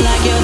you like down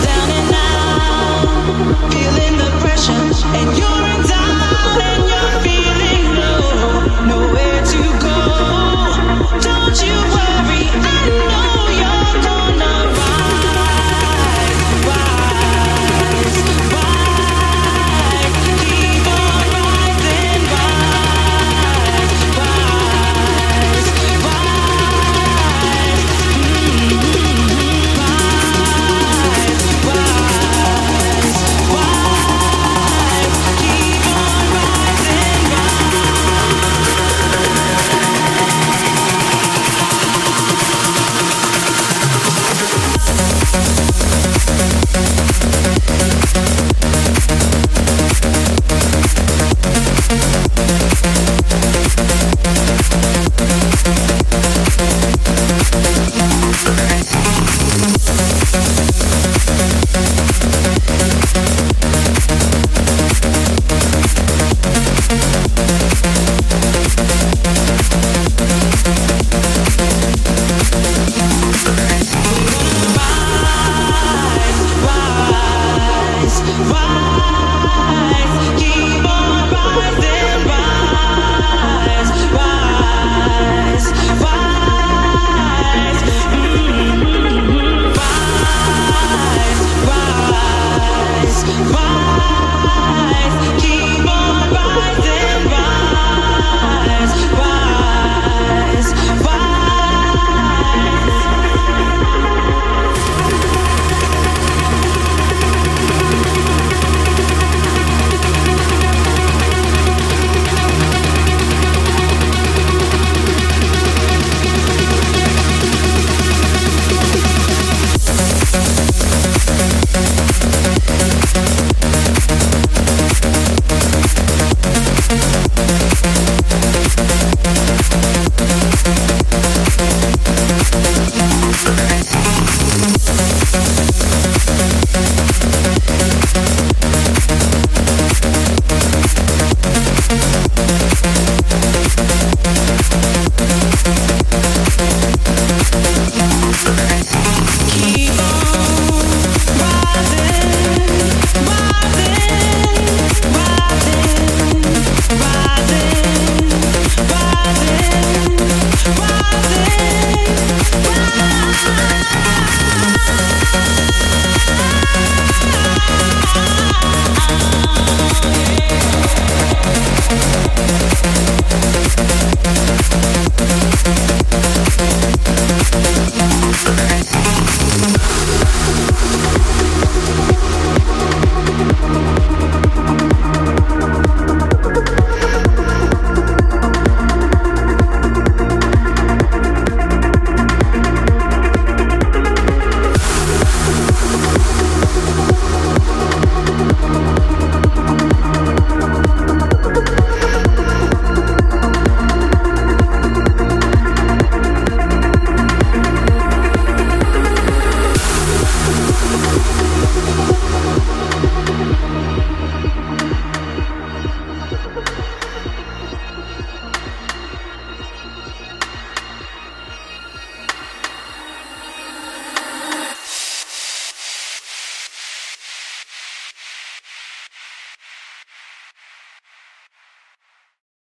Why?